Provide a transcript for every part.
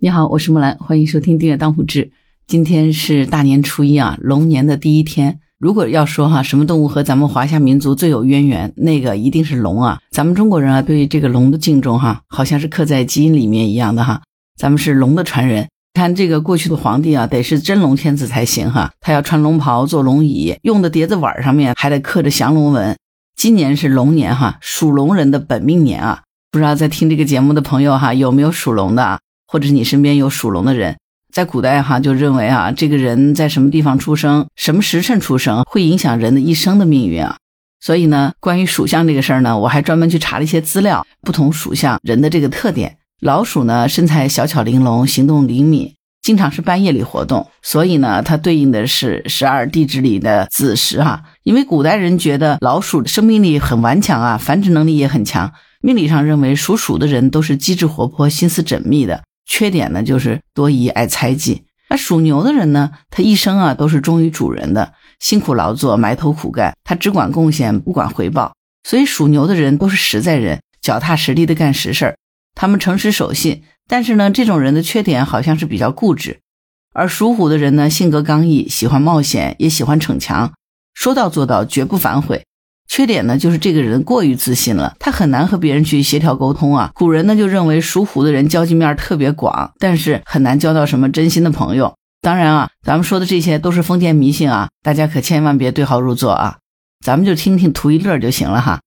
你好，我是木兰，欢迎收听订阅当户志。今天是大年初一啊，龙年的第一天。如果要说哈，什么动物和咱们华夏民族最有渊源，那个一定是龙啊。咱们中国人啊，对这个龙的敬重哈，好像是刻在基因里面一样的哈。咱们是龙的传人。看这个过去的皇帝啊，得是真龙天子才行哈。他要穿龙袍，坐龙椅，用的碟子碗上面还得刻着降龙纹。今年是龙年哈，属龙人的本命年啊。不知道在听这个节目的朋友哈，有没有属龙的啊？或者是你身边有属龙的人，在古代哈就认为啊，这个人在什么地方出生，什么时辰出生，会影响人的一生的命运啊。所以呢，关于属相这个事儿呢，我还专门去查了一些资料，不同属相人的这个特点。老鼠呢，身材小巧玲珑，行动灵敏，经常是半夜里活动，所以呢，它对应的是十二地支里的子时哈。因为古代人觉得老鼠的生命力很顽强啊，繁殖能力也很强，命理上认为属鼠的人都是机智活泼，心思缜密的。缺点呢，就是多疑、爱猜忌。那属牛的人呢，他一生啊都是忠于主人的，辛苦劳作，埋头苦干，他只管贡献，不管回报。所以属牛的人都是实在人，脚踏实地的干实事儿。他们诚实守信，但是呢，这种人的缺点好像是比较固执。而属虎的人呢，性格刚毅，喜欢冒险，也喜欢逞强，说到做到，绝不反悔。缺点呢，就是这个人过于自信了，他很难和别人去协调沟通啊。古人呢就认为属虎的人交际面特别广，但是很难交到什么真心的朋友。当然啊，咱们说的这些都是封建迷信啊，大家可千万别对号入座啊。咱们就听听图一乐就行了哈。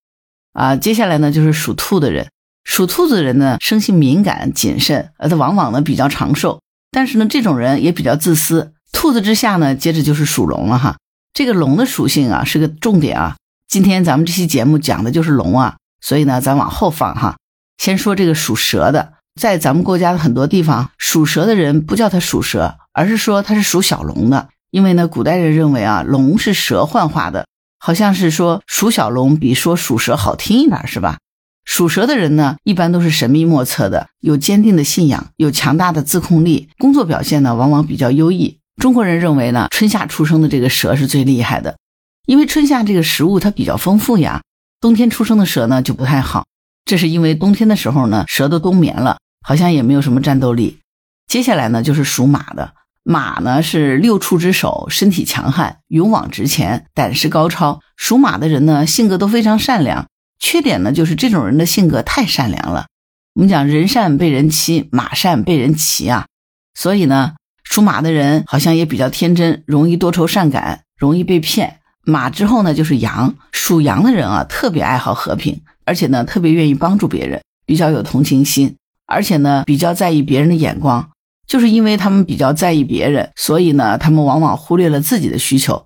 啊，接下来呢就是属兔的人，属兔子的人呢生性敏感谨慎，而他往往呢比较长寿，但是呢这种人也比较自私。兔子之下呢，接着就是属龙了哈。这个龙的属性啊是个重点啊。今天咱们这期节目讲的就是龙啊，所以呢，咱往后放哈。先说这个属蛇的，在咱们国家的很多地方，属蛇的人不叫他属蛇，而是说他是属小龙的。因为呢，古代人认为啊，龙是蛇幻化的，好像是说属小龙比说属蛇好听一点，是吧？属蛇的人呢，一般都是神秘莫测的，有坚定的信仰，有强大的自控力，工作表现呢，往往比较优异。中国人认为呢，春夏出生的这个蛇是最厉害的。因为春夏这个食物它比较丰富呀，冬天出生的蛇呢就不太好。这是因为冬天的时候呢，蛇都冬眠了，好像也没有什么战斗力。接下来呢就是属马的，马呢是六畜之首，身体强悍，勇往直前，胆识高超。属马的人呢性格都非常善良，缺点呢就是这种人的性格太善良了。我们讲人善被人欺，马善被人骑啊。所以呢，属马的人好像也比较天真，容易多愁善感，容易被骗。马之后呢，就是羊。属羊的人啊，特别爱好和平，而且呢，特别愿意帮助别人，比较有同情心，而且呢，比较在意别人的眼光。就是因为他们比较在意别人，所以呢，他们往往忽略了自己的需求。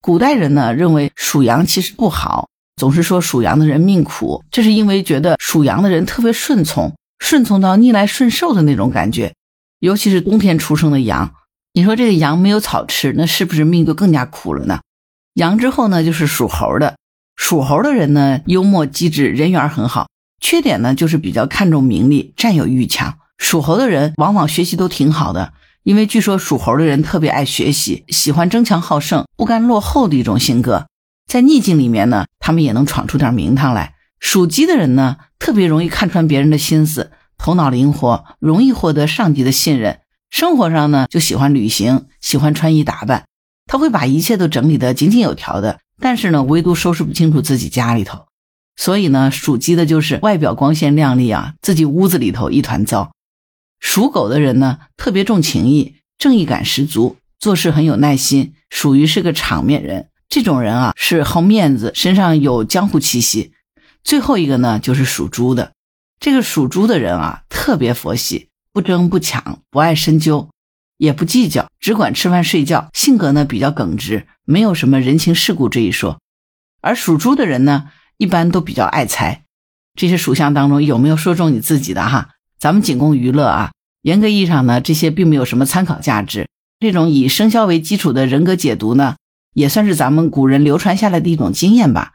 古代人呢，认为属羊其实不好，总是说属羊的人命苦，这是因为觉得属羊的人特别顺从，顺从到逆来顺受的那种感觉。尤其是冬天出生的羊，你说这个羊没有草吃，那是不是命就更加苦了呢？羊之后呢，就是属猴的。属猴的人呢，幽默机智，人缘很好。缺点呢，就是比较看重名利，占有欲强。属猴的人往往学习都挺好的，因为据说属猴的人特别爱学习，喜欢争强好胜，不甘落后的一种性格。在逆境里面呢，他们也能闯出点名堂来。属鸡的人呢，特别容易看穿别人的心思，头脑灵活，容易获得上级的信任。生活上呢，就喜欢旅行，喜欢穿衣打扮。他会把一切都整理得井井有条的，但是呢，唯独收拾不清楚自己家里头。所以呢，属鸡的就是外表光鲜亮丽啊，自己屋子里头一团糟。属狗的人呢，特别重情义，正义感十足，做事很有耐心，属于是个场面人。这种人啊，是好面子，身上有江湖气息。最后一个呢，就是属猪的。这个属猪的人啊，特别佛系，不争不抢，不爱深究。也不计较，只管吃饭睡觉，性格呢比较耿直，没有什么人情世故这一说。而属猪的人呢，一般都比较爱财。这些属相当中有没有说中你自己的哈？咱们仅供娱乐啊。严格意义上呢，这些并没有什么参考价值。这种以生肖为基础的人格解读呢，也算是咱们古人流传下来的一种经验吧。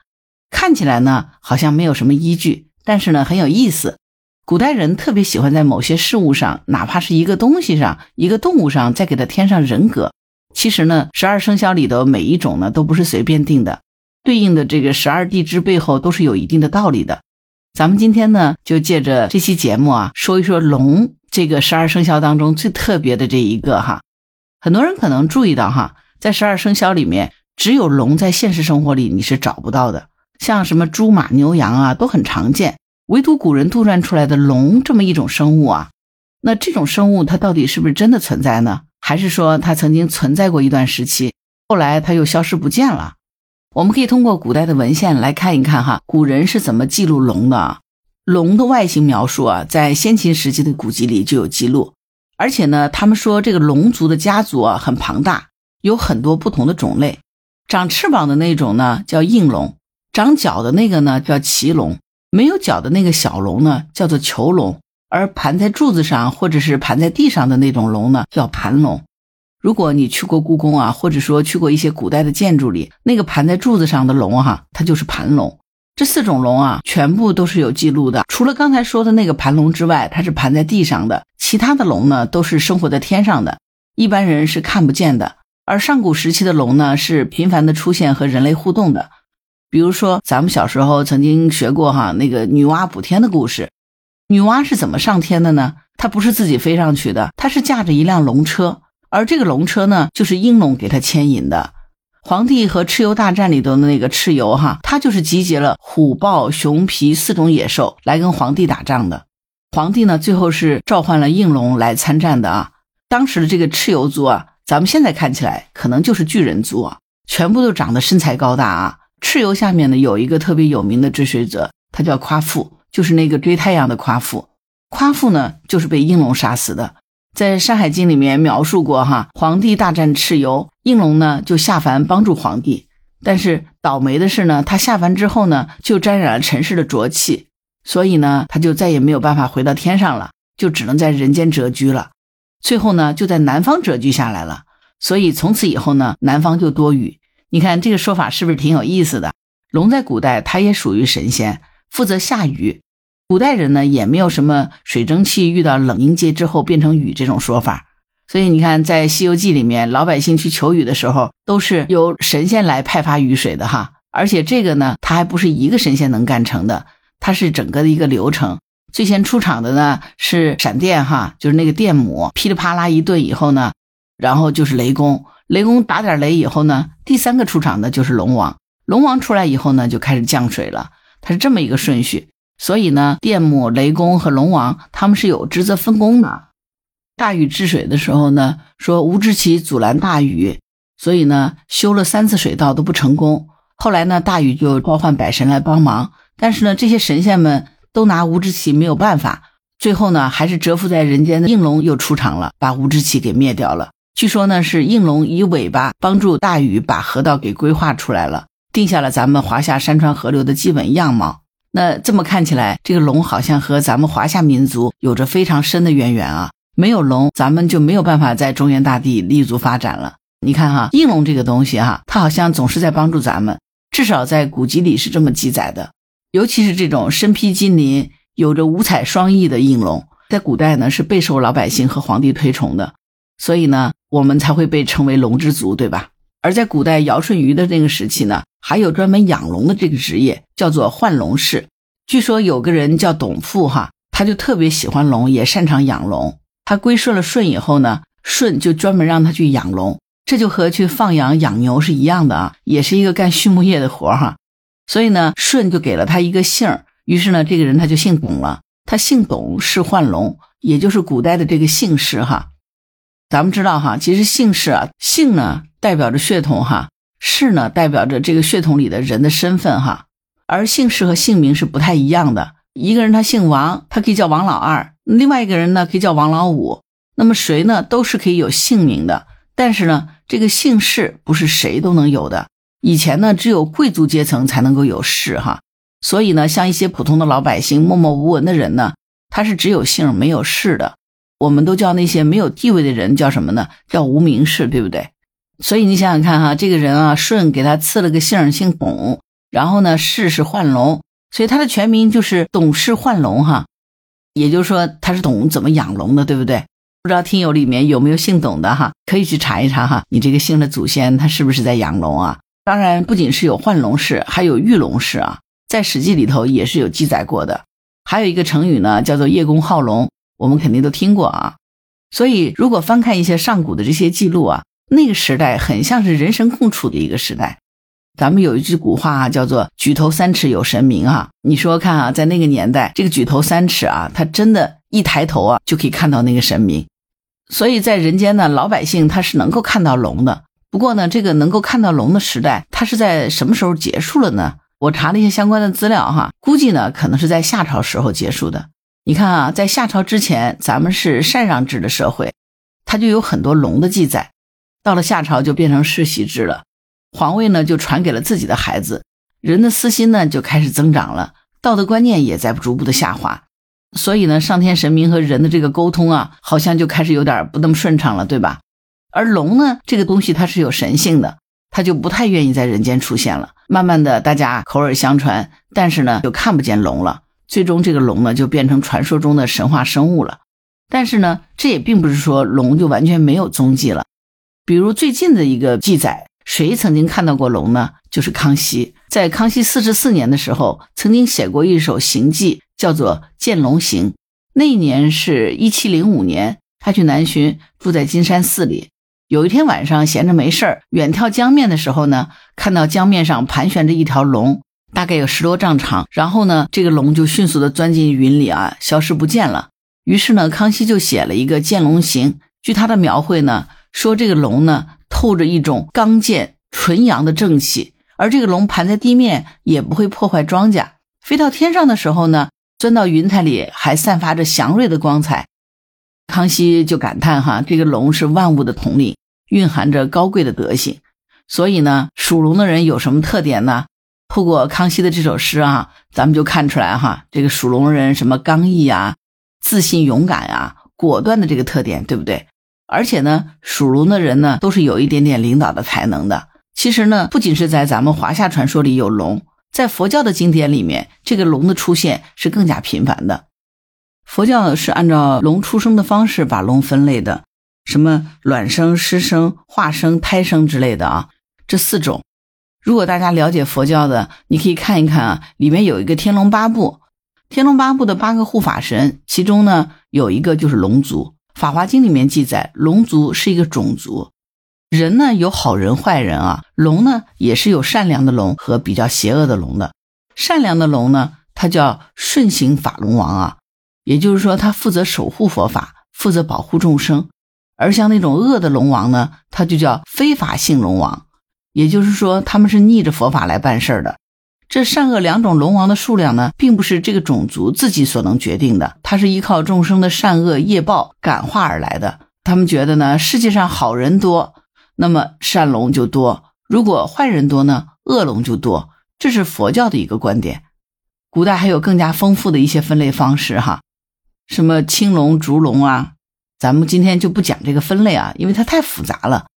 看起来呢，好像没有什么依据，但是呢，很有意思。古代人特别喜欢在某些事物上，哪怕是一个东西上、一个动物上，再给它添上人格。其实呢，十二生肖里的每一种呢，都不是随便定的，对应的这个十二地支背后都是有一定的道理的。咱们今天呢，就借着这期节目啊，说一说龙这个十二生肖当中最特别的这一个哈。很多人可能注意到哈，在十二生肖里面，只有龙在现实生活里你是找不到的，像什么猪马牛羊啊都很常见，唯独古人杜撰出来的龙这么一种生物啊，那这种生物它到底是不是真的存在呢？还是说它曾经存在过一段时期，后来它又消失不见了？我们可以通过古代的文献来看一看哈，古人是怎么记录龙的。龙的外形描述啊，在先秦时期的古籍里就有记录。而且呢，他们说这个龙族的家族啊很庞大，有很多不同的种类。长翅膀的那种呢叫应龙，长角的那个呢叫骑龙，没有脚的那个小龙呢叫做囚龙，而盘在柱子上或者是盘在地上的那种龙呢叫盘龙。如果你去过故宫啊，或者说去过一些古代的建筑里，那个盘在柱子上的龙哈，它就是盘龙。这四种龙啊，全部都是有记录的。除了刚才说的那个盘龙之外，它是盘在地上的；其他的龙呢，都是生活在天上的，一般人是看不见的。而上古时期的龙呢，是频繁的出现和人类互动的。比如说，咱们小时候曾经学过哈那个女娲补天的故事。女娲是怎么上天的呢？她不是自己飞上去的，她是驾着一辆龙车，而这个龙车呢，就是应龙给她牵引的。黄帝和蚩尤大战里头的那个蚩尤哈，他就是集结了虎豹熊罴四种野兽来跟黄帝打仗的。黄帝呢，最后是召唤了应龙来参战的啊。当时的这个蚩尤族啊，咱们现在看起来可能就是巨人族啊，全部都长得身材高大啊。蚩尤下面呢有一个特别有名的追随者，他叫夸父，就是那个追太阳的夸父。夸父呢，就是被应龙杀死的。在《山海经》里面描述过，哈，黄帝大战蚩尤，应龙呢就下凡帮助黄帝，但是倒霉的是呢，他下凡之后呢，就沾染了尘世的浊气，所以呢，他就再也没有办法回到天上了，就只能在人间蛰居了。最后呢，就在南方蛰居下来了。所以从此以后呢，南方就多雨。你看这个说法是不是挺有意思的？龙在古代它也属于神仙，负责下雨。古代人呢也没有什么水蒸气遇到冷凝结之后变成雨这种说法，所以你看在《西游记》里面，老百姓去求雨的时候都是由神仙来派发雨水的哈。而且这个呢，它还不是一个神仙能干成的，它是整个的一个流程。最先出场的呢是闪电哈，就是那个电母噼里啪啦一顿以后呢，然后就是雷公，雷公打点雷以后呢，第三个出场的就是龙王，龙王出来以后呢就开始降水了，它是这么一个顺序。所以呢，电母、雷公和龙王他们是有职责分工的。大禹治水的时候呢，说吴志奇阻拦大禹，所以呢修了三次水道都不成功。后来呢，大禹就召唤百神来帮忙，但是呢，这些神仙们都拿吴志奇没有办法。最后呢，还是蛰伏在人间的应龙又出场了，把吴志奇给灭掉了。据说呢，是应龙以尾巴帮助大禹把河道给规划出来了，定下了咱们华夏山川河流的基本样貌。那这么看起来，这个龙好像和咱们华夏民族有着非常深的渊源啊！没有龙，咱们就没有办法在中原大地立足发展了。你看哈，应龙这个东西哈，它好像总是在帮助咱们，至少在古籍里是这么记载的。尤其是这种身披金鳞、有着五彩双翼的应龙，在古代呢是备受老百姓和皇帝推崇的，所以呢，我们才会被称为龙之族，对吧？而在古代尧舜禹的那个时期呢，还有专门养龙的这个职业，叫做换龙士。据说有个人叫董父，哈，他就特别喜欢龙，也擅长养龙。他归顺了舜以后呢，舜就专门让他去养龙，这就和去放羊养牛是一样的啊，也是一个干畜牧业的活哈。所以呢，舜就给了他一个姓儿，于是呢，这个人他就姓董了。他姓董，是换龙，也就是古代的这个姓氏哈。咱们知道哈，其实姓氏啊，姓呢。代表着血统哈，氏呢代表着这个血统里的人的身份哈，而姓氏和姓名是不太一样的。一个人他姓王，他可以叫王老二；另外一个人呢可以叫王老五。那么谁呢都是可以有姓名的，但是呢这个姓氏不是谁都能有的。以前呢只有贵族阶层才能够有氏哈，所以呢像一些普通的老百姓默默无闻的人呢，他是只有姓没有氏的。我们都叫那些没有地位的人叫什么呢？叫无名氏，对不对？所以你想想看哈，这个人啊，舜给他赐了个姓，姓董，然后呢，氏是幻龙，所以他的全名就是董氏幻龙哈。也就是说，他是懂怎么养龙的，对不对？不知道听友里面有没有姓董的哈，可以去查一查哈，你这个姓的祖先他是不是在养龙啊？当然，不仅是有幻龙氏，还有御龙氏啊，在《史记》里头也是有记载过的。还有一个成语呢，叫做叶公好龙，我们肯定都听过啊。所以，如果翻看一些上古的这些记录啊，那个时代很像是人神共处的一个时代。咱们有一句古话啊，叫做“举头三尺有神明”啊。你说看啊，在那个年代，这个举头三尺啊，他真的，一抬头啊，就可以看到那个神明。所以在人间呢，老百姓他是能够看到龙的。不过呢，这个能够看到龙的时代，它是在什么时候结束了呢？我查了一些相关的资料哈，估计呢，可能是在夏朝时候结束的。你看啊，在夏朝之前，咱们是禅让制的社会，它就有很多龙的记载。到了夏朝就变成世袭制了，皇位呢就传给了自己的孩子，人的私心呢就开始增长了，道德观念也在逐步的下滑。所以呢，上天神明和人的这个沟通啊，好像就开始有点不那么顺畅了，对吧？而龙呢，这个东西它是有神性的，它就不太愿意在人间出现了。慢慢的，大家口耳相传，但是呢，就看不见龙了。最终，这个龙呢就变成传说中的神话生物了。但是呢，这也并不是说龙就完全没有踪迹了。比如最近的一个记载，谁曾经看到过龙呢？就是康熙，在康熙四十四年的时候，曾经写过一首行记，叫做《见龙行》。那一年是一七零五年，他去南巡，住在金山寺里。有一天晚上闲着没事儿，远眺江面的时候呢，看到江面上盘旋着一条龙。大概有十多丈长，然后呢，这个龙就迅速的钻进云里啊，消失不见了。于是呢，康熙就写了一个《见龙行》。据他的描绘呢，说这个龙呢透着一种刚健纯阳的正气，而这个龙盘在地面也不会破坏庄稼，飞到天上的时候呢，钻到云彩里还散发着祥瑞的光彩。康熙就感叹哈，这个龙是万物的统领，蕴含着高贵的德行。所以呢，属龙的人有什么特点呢？透过康熙的这首诗啊，咱们就看出来哈，这个属龙人什么刚毅啊、自信勇敢啊、果断的这个特点，对不对？而且呢，属龙的人呢，都是有一点点领导的才能的。其实呢，不仅是在咱们华夏传说里有龙，在佛教的经典里面，这个龙的出现是更加频繁的。佛教是按照龙出生的方式把龙分类的，什么卵生、湿生、化生、胎生之类的啊，这四种。如果大家了解佛教的，你可以看一看啊，里面有一个《天龙八部》，天龙八部的八个护法神，其中呢有一个就是龙族。《法华经》里面记载，龙族是一个种族。人呢有好人坏人啊，龙呢也是有善良的龙和比较邪恶的龙的。善良的龙呢，它叫顺行法龙王啊，也就是说，它负责守护佛法，负责保护众生。而像那种恶的龙王呢，它就叫非法性龙王。也就是说，他们是逆着佛法来办事儿的。这善恶两种龙王的数量呢，并不是这个种族自己所能决定的，它是依靠众生的善恶业报感化而来的。他们觉得呢，世界上好人多，那么善龙就多；如果坏人多呢，恶龙就多。这是佛教的一个观点。古代还有更加丰富的一些分类方式哈，什么青龙、烛龙啊，咱们今天就不讲这个分类啊，因为它太复杂了。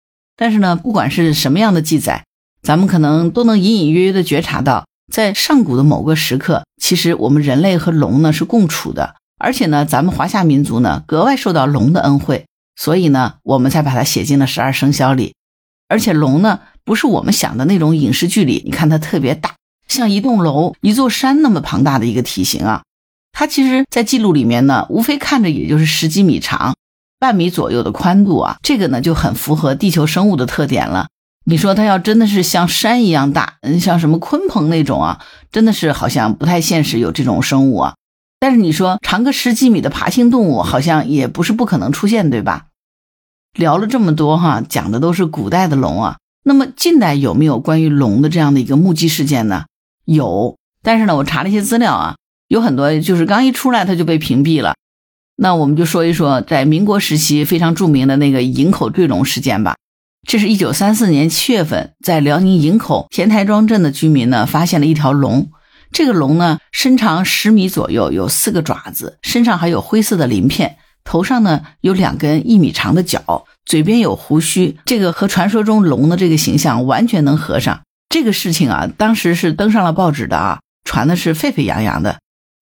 但是呢，不管是什么样的记载，咱们可能都能隐隐约约的觉察到，在上古的某个时刻，其实我们人类和龙呢是共处的，而且呢，咱们华夏民族呢格外受到龙的恩惠，所以呢，我们才把它写进了十二生肖里。而且龙呢，不是我们想的那种影视剧里，你看它特别大，像一栋楼、一座山那么庞大的一个体型啊，它其实，在记录里面呢，无非看着也就是十几米长。半米左右的宽度啊，这个呢就很符合地球生物的特点了。你说它要真的是像山一样大，嗯，像什么鲲鹏那种啊，真的是好像不太现实有这种生物啊。但是你说长个十几米的爬行动物，好像也不是不可能出现，对吧？聊了这么多哈，讲的都是古代的龙啊。那么近代有没有关于龙的这样的一个目击事件呢？有，但是呢，我查了一些资料啊，有很多就是刚一出来它就被屏蔽了。那我们就说一说，在民国时期非常著名的那个营口坠龙事件吧。这是一九三四年七月份，在辽宁营口田台庄镇的居民呢，发现了一条龙。这个龙呢，身长十米左右，有四个爪子，身上还有灰色的鳞片，头上呢有两根一米长的角，嘴边有胡须。这个和传说中龙的这个形象完全能合上。这个事情啊，当时是登上了报纸的啊，传的是沸沸扬扬的。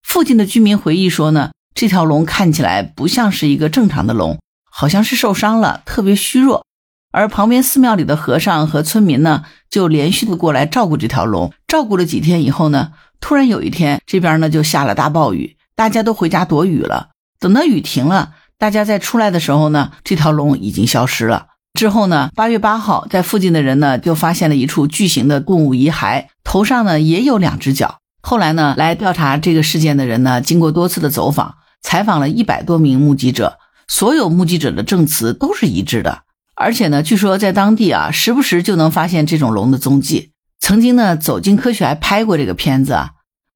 附近的居民回忆说呢。这条龙看起来不像是一个正常的龙，好像是受伤了，特别虚弱。而旁边寺庙里的和尚和村民呢，就连续的过来照顾这条龙。照顾了几天以后呢，突然有一天，这边呢就下了大暴雨，大家都回家躲雨了。等到雨停了，大家再出来的时候呢，这条龙已经消失了。之后呢，八月八号，在附近的人呢就发现了一处巨型的动物遗骸，头上呢也有两只脚。后来呢，来调查这个事件的人呢，经过多次的走访，采访了一百多名目击者，所有目击者的证词都是一致的。而且呢，据说在当地啊，时不时就能发现这种龙的踪迹。曾经呢，走进科学还拍过这个片子啊。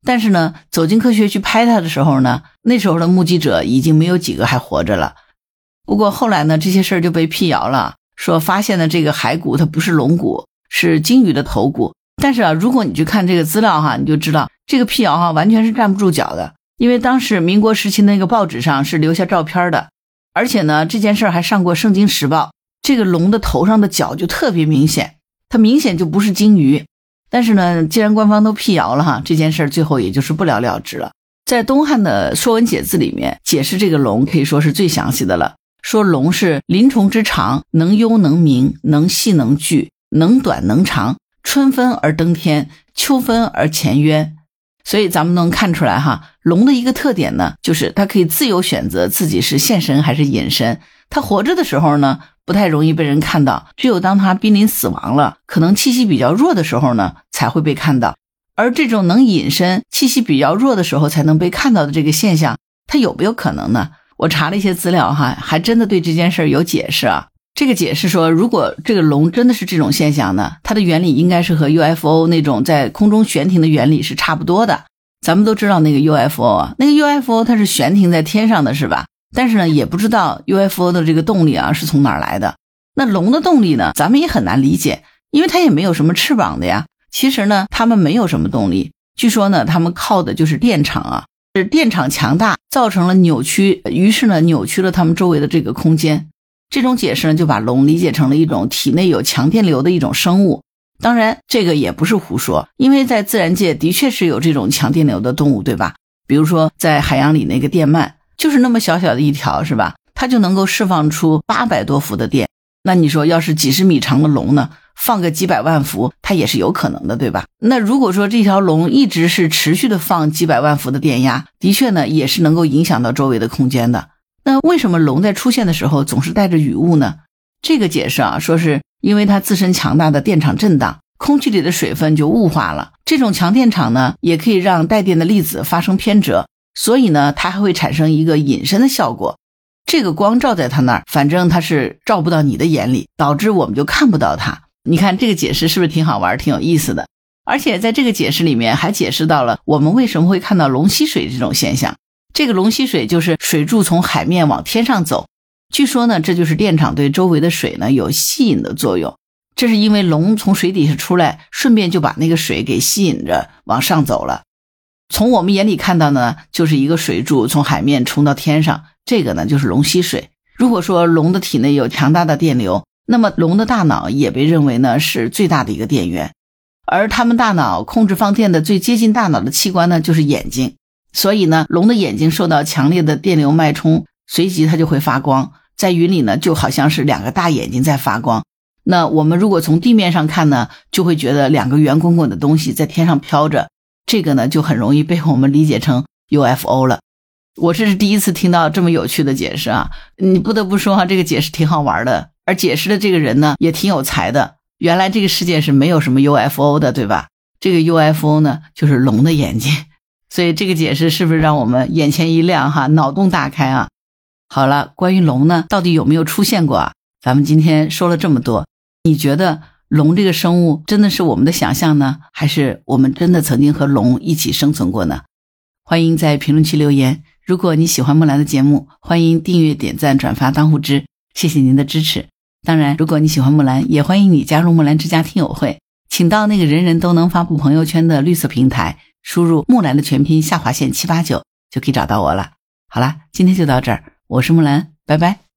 但是呢，走进科学去拍它的时候呢，那时候的目击者已经没有几个还活着了。不过后来呢，这些事儿就被辟谣了，说发现的这个骸骨它不是龙骨，是鲸鱼的头骨。但是啊，如果你去看这个资料哈，你就知道这个辟谣哈完全是站不住脚的，因为当时民国时期那个报纸上是留下照片的，而且呢，这件事还上过《圣经时报》。这个龙的头上的角就特别明显，它明显就不是鲸鱼。但是呢，既然官方都辟谣了哈，这件事最后也就是不了了之了。在东汉的《说文解字》里面，解释这个龙可以说是最详细的了。说龙是鳞虫之长，能幽能明，能细能聚，能短能长，春分而登天，秋分而潜渊。所以咱们能看出来哈，龙的一个特点呢，就是它可以自由选择自己是现身还是隐身。它活着的时候呢。不太容易被人看到，只有当它濒临死亡了，可能气息比较弱的时候呢，才会被看到。而这种能隐身、气息比较弱的时候才能被看到的这个现象，它有没有可能呢？我查了一些资料，哈，还真的对这件事有解释啊。这个解释说，如果这个龙真的是这种现象呢，它的原理应该是和 UFO 那种在空中悬停的原理是差不多的。咱们都知道那个 UFO 啊，那个 UFO 它是悬停在天上的是吧？但是呢，也不知道 UFO 的这个动力啊是从哪儿来的。那龙的动力呢，咱们也很难理解，因为它也没有什么翅膀的呀。其实呢，它们没有什么动力。据说呢，它们靠的就是电场啊，是电场强大造成了扭曲，于是呢，扭曲了它们周围的这个空间。这种解释呢，就把龙理解成了一种体内有强电流的一种生物。当然，这个也不是胡说，因为在自然界的确是有这种强电流的动物，对吧？比如说在海洋里那个电鳗。就是那么小小的一条，是吧？它就能够释放出八百多伏的电。那你说，要是几十米长的龙呢，放个几百万伏，它也是有可能的，对吧？那如果说这条龙一直是持续的放几百万伏的电压，的确呢，也是能够影响到周围的空间的。那为什么龙在出现的时候总是带着雨雾呢？这个解释啊，说是因为它自身强大的电场震荡，空气里的水分就雾化了。这种强电场呢，也可以让带电的粒子发生偏折。所以呢，它还会产生一个隐身的效果，这个光照在它那儿，反正它是照不到你的眼里，导致我们就看不到它。你看这个解释是不是挺好玩、挺有意思的？而且在这个解释里面还解释到了我们为什么会看到龙吸水这种现象。这个龙吸水就是水柱从海面往天上走，据说呢，这就是电场对周围的水呢有吸引的作用。这是因为龙从水底下出来，顺便就把那个水给吸引着往上走了。从我们眼里看到呢，就是一个水柱从海面冲到天上，这个呢就是龙吸水。如果说龙的体内有强大的电流，那么龙的大脑也被认为呢是最大的一个电源，而它们大脑控制放电的最接近大脑的器官呢就是眼睛，所以呢龙的眼睛受到强烈的电流脉冲，随即它就会发光，在云里呢就好像是两个大眼睛在发光。那我们如果从地面上看呢，就会觉得两个圆滚滚的东西在天上飘着。这个呢，就很容易被我们理解成 UFO 了。我这是第一次听到这么有趣的解释啊！你不得不说哈，这个解释挺好玩的，而解释的这个人呢，也挺有才的。原来这个世界是没有什么 UFO 的，对吧？这个 UFO 呢，就是龙的眼睛。所以这个解释是不是让我们眼前一亮哈，脑洞大开啊？好了，关于龙呢，到底有没有出现过啊？咱们今天说了这么多，你觉得？龙这个生物真的是我们的想象呢，还是我们真的曾经和龙一起生存过呢？欢迎在评论区留言。如果你喜欢木兰的节目，欢迎订阅、点赞、转发当护知，谢谢您的支持。当然，如果你喜欢木兰，也欢迎你加入木兰之家听友会，请到那个人人都能发布朋友圈的绿色平台，输入木兰的全拼下划线七八九就可以找到我了。好了，今天就到这儿，我是木兰，拜拜。